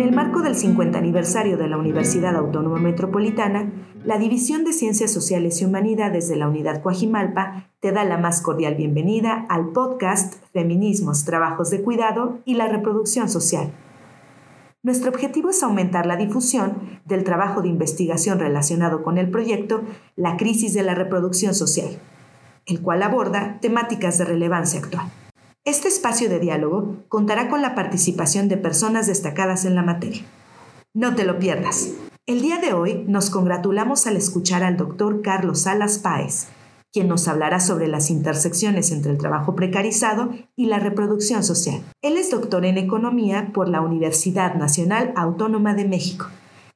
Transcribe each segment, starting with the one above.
En el marco del 50 aniversario de la Universidad Autónoma Metropolitana, la División de Ciencias Sociales y Humanidades de la Unidad Coajimalpa te da la más cordial bienvenida al podcast Feminismos, Trabajos de Cuidado y la Reproducción Social. Nuestro objetivo es aumentar la difusión del trabajo de investigación relacionado con el proyecto La crisis de la reproducción social, el cual aborda temáticas de relevancia actual. Este espacio de diálogo contará con la participación de personas destacadas en la materia. No te lo pierdas. El día de hoy nos congratulamos al escuchar al doctor Carlos Salas Páez, quien nos hablará sobre las intersecciones entre el trabajo precarizado y la reproducción social. Él es doctor en economía por la Universidad Nacional Autónoma de México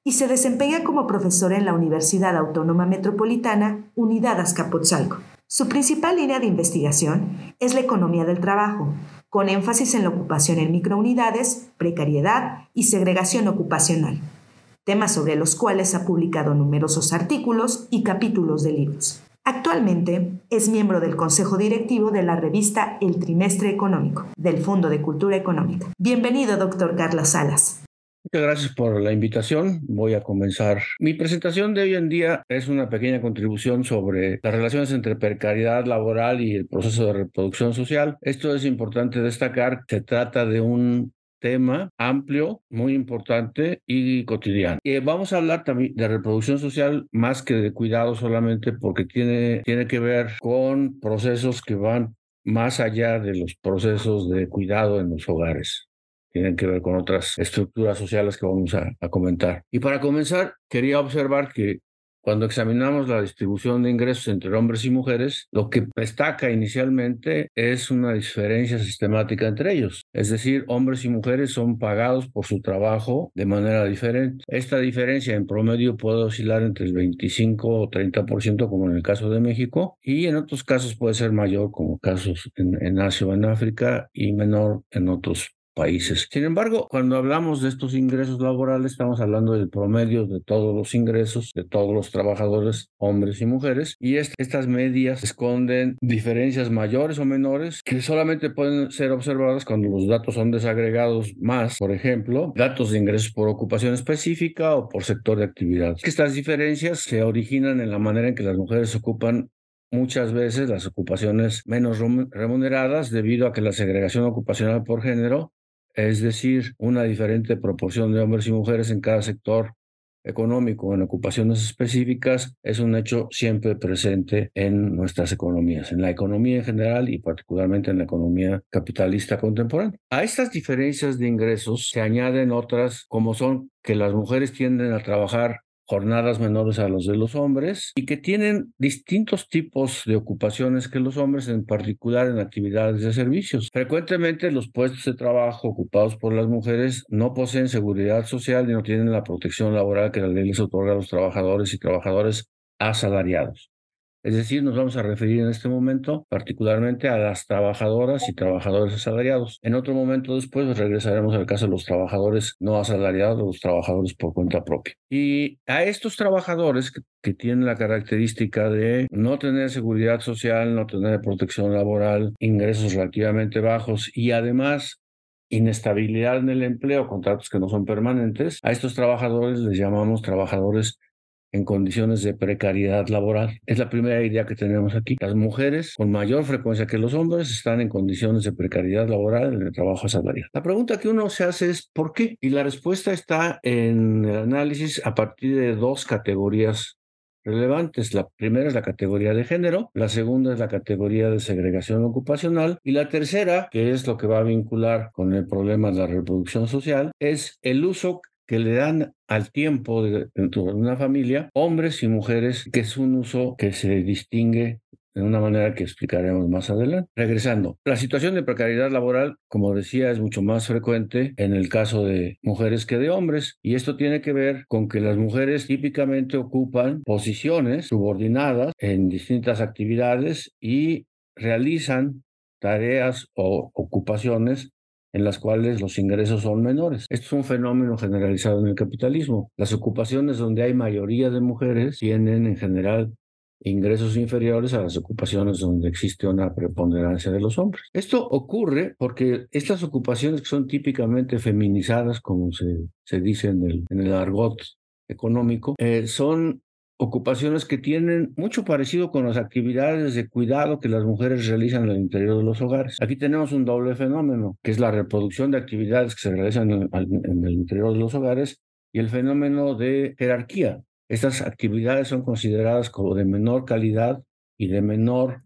y se desempeña como profesor en la Universidad Autónoma Metropolitana Unidad Azcapotzalco. Su principal línea de investigación es la economía del trabajo, con énfasis en la ocupación en microunidades, precariedad y segregación ocupacional, temas sobre los cuales ha publicado numerosos artículos y capítulos de libros. Actualmente es miembro del Consejo Directivo de la revista El Trimestre Económico, del Fondo de Cultura Económica. Bienvenido, doctor Carlos Salas. Muchas gracias por la invitación. Voy a comenzar. Mi presentación de hoy en día es una pequeña contribución sobre las relaciones entre precariedad laboral y el proceso de reproducción social. Esto es importante destacar. Se trata de un tema amplio, muy importante y cotidiano. Y vamos a hablar también de reproducción social más que de cuidado solamente porque tiene, tiene que ver con procesos que van más allá de los procesos de cuidado en los hogares tienen que ver con otras estructuras sociales que vamos a, comentar. Y para comenzar, quería observar que cuando examinamos la distribución de ingresos entre hombres y mujeres, lo que destaca inicialmente es una diferencia sistemática entre ellos. Es decir, hombres y mujeres son pagados por su trabajo de manera diferente. Esta diferencia en promedio puede oscilar entre el 25 o 30%, como en el caso de México, y en otros casos puede ser mayor, como casos en, en Asia o en África, y menor en otros países. Sin embargo, cuando hablamos de estos ingresos laborales, estamos hablando del promedio de todos los ingresos de todos los trabajadores, hombres y mujeres, y estas medias esconden diferencias mayores o menores que solamente pueden ser observadas cuando los datos son desagregados más, por ejemplo, datos de ingresos por ocupación específica o por sector de actividad. Estas diferencias se originan en la manera en que las mujeres ocupan muchas veces las ocupaciones menos remuneradas debido a que la segregación ocupacional por género es decir, una diferente proporción de hombres y mujeres en cada sector económico en ocupaciones específicas es un hecho siempre presente en nuestras economías, en la economía en general y particularmente en la economía capitalista contemporánea. A estas diferencias de ingresos se añaden otras como son que las mujeres tienden a trabajar jornadas menores a los de los hombres y que tienen distintos tipos de ocupaciones que los hombres, en particular en actividades de servicios. Frecuentemente los puestos de trabajo ocupados por las mujeres no poseen seguridad social y no tienen la protección laboral que la ley les otorga a los trabajadores y trabajadores asalariados. Es decir, nos vamos a referir en este momento particularmente a las trabajadoras y trabajadores asalariados. En otro momento después regresaremos al caso de los trabajadores no asalariados, los trabajadores por cuenta propia. Y a estos trabajadores que, que tienen la característica de no tener seguridad social, no tener protección laboral, ingresos relativamente bajos y además inestabilidad en el empleo, contratos que no son permanentes, a estos trabajadores les llamamos trabajadores en condiciones de precariedad laboral. Es la primera idea que tenemos aquí. Las mujeres, con mayor frecuencia que los hombres, están en condiciones de precariedad laboral en el trabajo asalariado. La pregunta que uno se hace es ¿por qué? Y la respuesta está en el análisis a partir de dos categorías relevantes. La primera es la categoría de género, la segunda es la categoría de segregación ocupacional y la tercera, que es lo que va a vincular con el problema de la reproducción social, es el uso que le dan al tiempo dentro de una familia, hombres y mujeres, que es un uso que se distingue de una manera que explicaremos más adelante. Regresando, la situación de precariedad laboral, como decía, es mucho más frecuente en el caso de mujeres que de hombres, y esto tiene que ver con que las mujeres típicamente ocupan posiciones subordinadas en distintas actividades y realizan tareas o ocupaciones en las cuales los ingresos son menores. Esto es un fenómeno generalizado en el capitalismo. Las ocupaciones donde hay mayoría de mujeres tienen en general ingresos inferiores a las ocupaciones donde existe una preponderancia de los hombres. Esto ocurre porque estas ocupaciones que son típicamente feminizadas, como se, se dice en el, en el argot económico, eh, son ocupaciones que tienen mucho parecido con las actividades de cuidado que las mujeres realizan en el interior de los hogares. Aquí tenemos un doble fenómeno, que es la reproducción de actividades que se realizan en, el interior de los hogares y el fenómeno de jerarquía. Estas actividades son consideradas como de menor calidad y de menor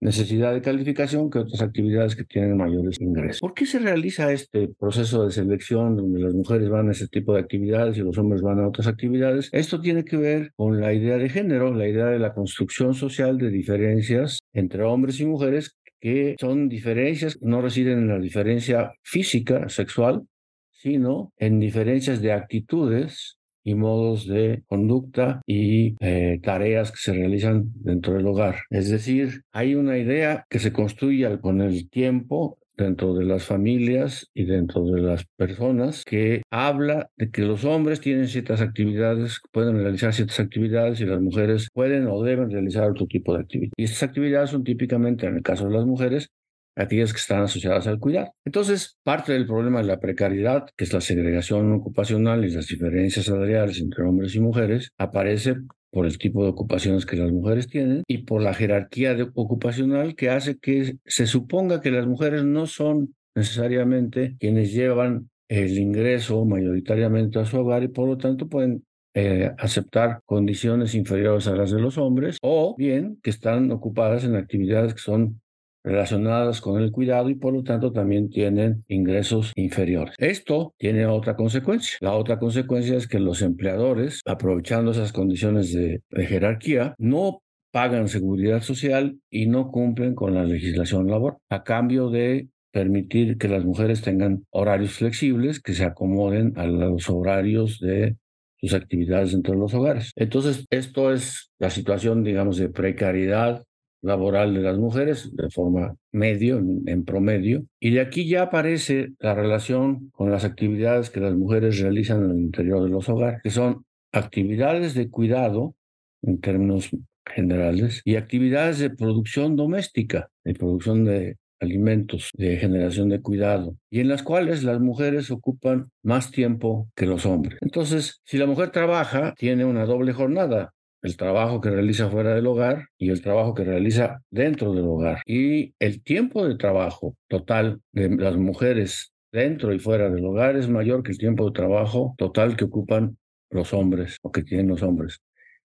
necesidad de calificación que otras actividades que tienen mayores ingresos. ¿Por qué se realiza este proceso de selección donde las mujeres van a ese tipo de actividades y los hombres van a otras actividades? Esto tiene que ver con la idea de género, la idea de la construcción social de diferencias entre hombres y mujeres que son diferencias, no residen en la diferencia física, sexual, sino en diferencias de actitudes y modos de conducta y eh, tareas que se realizan dentro del hogar. Es decir, hay una idea que se construye con el tiempo dentro de las familias y dentro de las personas que habla de que los hombres tienen ciertas actividades, pueden realizar ciertas actividades y las mujeres pueden o deben realizar otro tipo de actividades. Y estas actividades son típicamente, en el caso de las mujeres, aquellas que están asociadas al cuidado. Entonces, parte del problema de la precariedad, que es la segregación ocupacional y las diferencias salariales entre hombres y mujeres, aparece por el tipo de ocupaciones que las mujeres tienen y por la jerarquía ocupacional que hace que se suponga que las mujeres no son necesariamente quienes llevan el ingreso mayoritariamente a su hogar y por lo tanto pueden eh, aceptar condiciones inferiores a las de los hombres o bien que están ocupadas en actividades que son relacionadas con el cuidado y por lo tanto también tienen ingresos inferiores. Esto tiene otra consecuencia. La otra consecuencia es que los empleadores, aprovechando esas condiciones de, jerarquía, no pagan seguridad social y no cumplen con la legislación laboral a cambio de permitir que las mujeres tengan horarios flexibles que se acomoden a los horarios de sus actividades dentro de los hogares. Entonces, esto es la situación, digamos, de precariedad laboral de las mujeres de forma medio, en, promedio, y de aquí ya aparece la relación con las actividades que las mujeres realizan en el interior de los hogares, que son actividades de cuidado en términos generales y actividades de producción doméstica, de producción de alimentos, de generación de cuidado, y en las cuales las mujeres ocupan más tiempo que los hombres. Entonces, si la mujer trabaja, tiene una doble jornada, el trabajo que realiza fuera del hogar y el trabajo que realiza dentro del hogar. Y el tiempo de trabajo total de las mujeres dentro y fuera del hogar es mayor que el tiempo de trabajo total que ocupan los hombres o que tienen los hombres.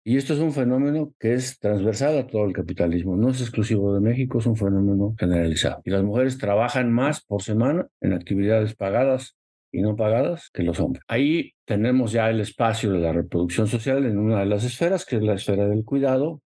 Y esto es un fenómeno que es transversal a todo el capitalismo, no es exclusivo de México, es un fenómeno generalizado. Y las mujeres trabajan más por semana en actividades pagadas y no pagadas que los hombres. Ahí tenemos ya el espacio de la reproducción social en una de las esferas, que es la esfera del cuidado,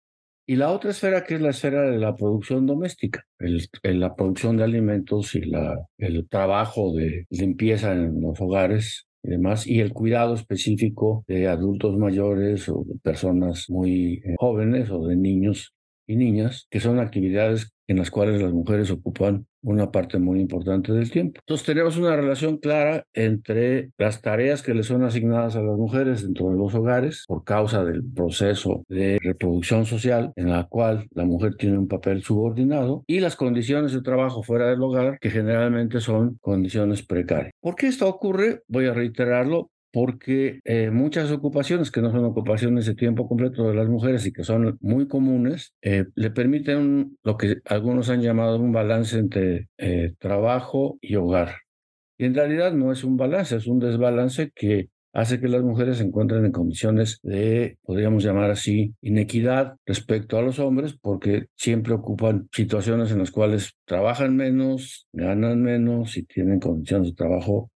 y la otra esfera que es la esfera de la producción doméstica, el, la producción de alimentos y la, el trabajo de limpieza en los hogares y demás, y el cuidado específico de adultos mayores o de personas muy eh, jóvenes o de niños y niñas, que son actividades en las cuales las mujeres ocupan una parte muy importante del tiempo. Entonces tenemos una relación clara entre las tareas que le son asignadas a las mujeres dentro de los hogares por causa del proceso de reproducción social en la cual la mujer tiene un papel subordinado y las condiciones de trabajo fuera del hogar que generalmente son condiciones precarias. ¿Por qué esto ocurre? Voy a reiterarlo porque eh, muchas ocupaciones que no son ocupaciones de tiempo completo de las mujeres y que son muy comunes, eh, le permiten lo que algunos han llamado un balance entre eh, trabajo y hogar. Y en realidad no es un balance, es un desbalance que hace que las mujeres se encuentren en condiciones de, podríamos llamar así, inequidad respecto a los hombres, porque siempre ocupan situaciones en las cuales trabajan menos, ganan menos y tienen condiciones de trabajo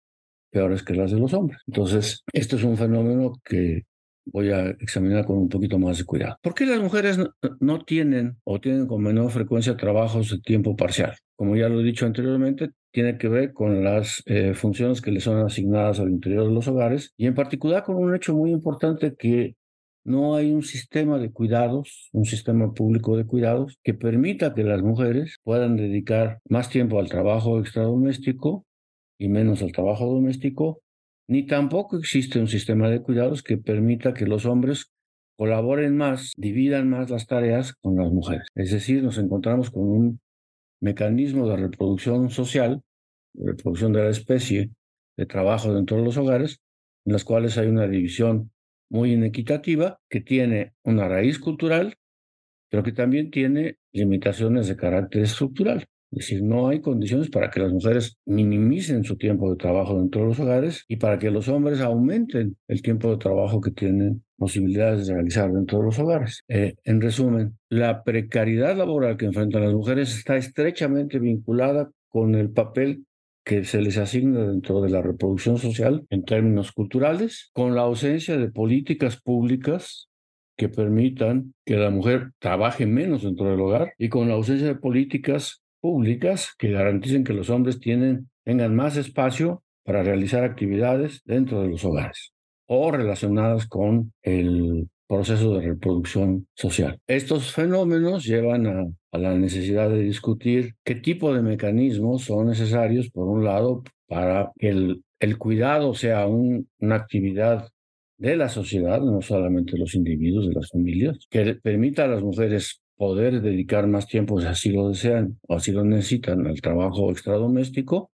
peores que las de los hombres. Entonces, esto es un fenómeno que voy a examinar con un poquito más de cuidado. ¿Por qué las mujeres no, tienen o tienen con menor frecuencia trabajos de tiempo parcial? Como ya lo he dicho anteriormente, tiene que ver con las eh, funciones que les son asignadas al interior de los hogares y en particular con un hecho muy importante que no hay un sistema de cuidados, un sistema público de cuidados que permita que las mujeres puedan dedicar más tiempo al trabajo extradoméstico y menos al trabajo doméstico, ni tampoco existe un sistema de cuidados que permita que los hombres colaboren más, dividan más las tareas con las mujeres. Es decir, nos encontramos con un mecanismo de reproducción social, reproducción de la especie, de trabajo dentro de los hogares, en las cuales hay una división muy inequitativa que tiene una raíz cultural, pero que también tiene limitaciones de carácter estructural. Es decir, no hay condiciones para que las mujeres minimicen su tiempo de trabajo dentro de los hogares y para que los hombres aumenten el tiempo de trabajo que tienen posibilidades de realizar dentro de los hogares. Eh, en resumen, la precariedad laboral que enfrentan las mujeres está estrechamente vinculada con el papel que se les asigna dentro de la reproducción social en términos culturales, con la ausencia de políticas públicas que permitan que la mujer trabaje menos dentro del hogar y con la ausencia de políticas públicas que garanticen que los hombres tengan más espacio para realizar actividades dentro de los hogares o relacionadas con el proceso de reproducción social. Estos fenómenos llevan a, la necesidad de discutir qué tipo de mecanismos son necesarios, por un lado, para que el, el cuidado sea una actividad de la sociedad, no solamente de los individuos, de las familias, que permita a las mujeres poder dedicar más tiempo, si así lo desean o así lo necesitan, al trabajo extradoméstico,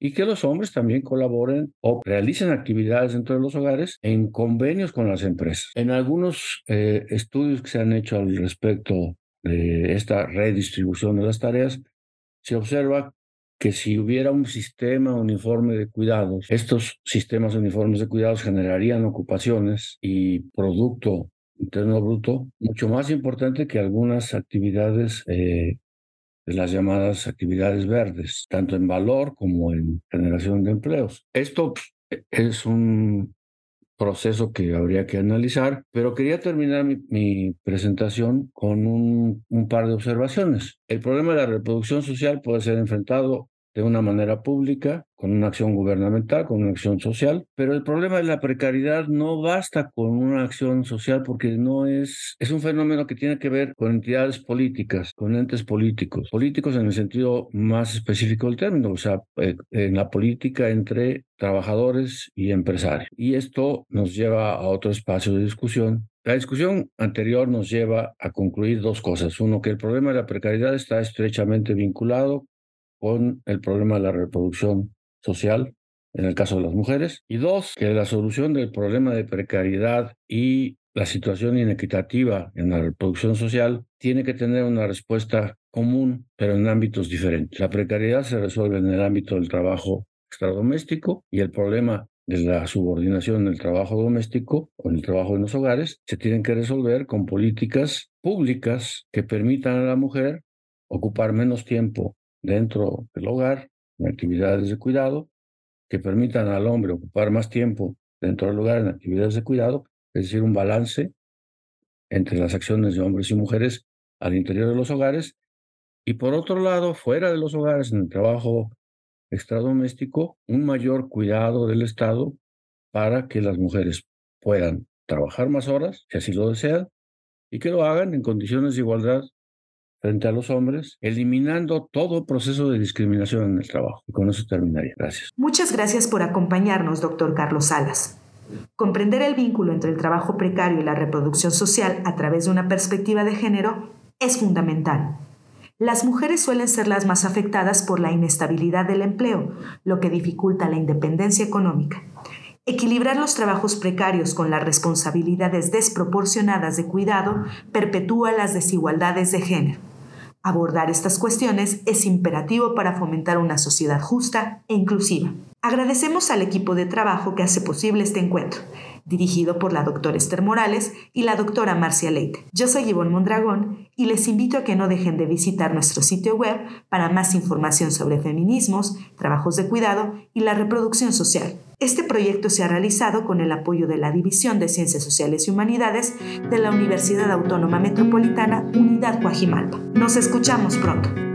y que los hombres también colaboren o realicen actividades dentro de los hogares en convenios con las empresas. En algunos eh, estudios que se han hecho al respecto de esta redistribución de las tareas, se observa que si hubiera un sistema uniforme de cuidados, estos sistemas uniformes de cuidados generarían ocupaciones y producto interno bruto mucho más importante que algunas actividades eh, de las llamadas actividades verdes, tanto en valor como en generación de empleos. Esto pues, es un proceso que habría que analizar, pero quería terminar mi, presentación con un, un, par de observaciones. El problema de la reproducción social puede ser enfrentado de una manera pública, con una acción gubernamental, con una acción social, pero el problema de la precariedad no basta con una acción social porque no es, es un fenómeno que tiene que ver con entidades políticas, con entes políticos, políticos en el sentido más específico del término, o sea, eh, en la política entre trabajadores y empresarios. Y esto nos lleva a otro espacio de discusión la discusión anterior nos lleva a concluir dos cosas. Uno, que el problema de la precariedad está estrechamente vinculado con el problema de la reproducción social en el caso de las mujeres. Y dos, que la solución del problema de precariedad y la situación inequitativa en la reproducción social tiene que tener una respuesta común, pero en ámbitos diferentes. La precariedad se resuelve en el ámbito del trabajo extradoméstico y el problema de la subordinación en el trabajo doméstico o en el trabajo en los hogares se tienen que resolver con políticas públicas que permitan a la mujer ocupar menos tiempo dentro del hogar, en actividades de cuidado, que permitan al hombre ocupar más tiempo dentro del hogar en actividades de cuidado, es decir, un balance entre las acciones de hombres y mujeres al interior de los hogares, y por otro lado, fuera de los hogares, en el trabajo extradoméstico, un mayor cuidado del Estado para que las mujeres puedan trabajar más horas, si así lo desean, y que lo hagan en condiciones de igualdad frente a los hombres, eliminando todo proceso de discriminación en el trabajo. Y con eso terminaría. Gracias. Muchas gracias por acompañarnos, doctor Carlos Salas. Comprender el vínculo entre el trabajo precario y la reproducción social a través de una perspectiva de género es fundamental. Las mujeres suelen ser las más afectadas por la inestabilidad del empleo, lo que dificulta la independencia económica. Equilibrar los trabajos precarios con las responsabilidades desproporcionadas de cuidado perpetúa las desigualdades de género. Abordar estas cuestiones es imperativo para fomentar una sociedad justa e inclusiva. Agradecemos al equipo de trabajo que hace posible este encuentro, dirigido por la doctora Esther Morales y la doctora Marcia Leite. Yo soy Ivonne Mondragón y les invito a que no dejen de visitar nuestro sitio web para más información sobre feminismos, trabajos de cuidado y la reproducción social. Este proyecto se ha realizado con el apoyo de la División de Ciencias Sociales y Humanidades de la Universidad Autónoma Metropolitana Unidad Coajimalpa. Nos escuchamos pronto.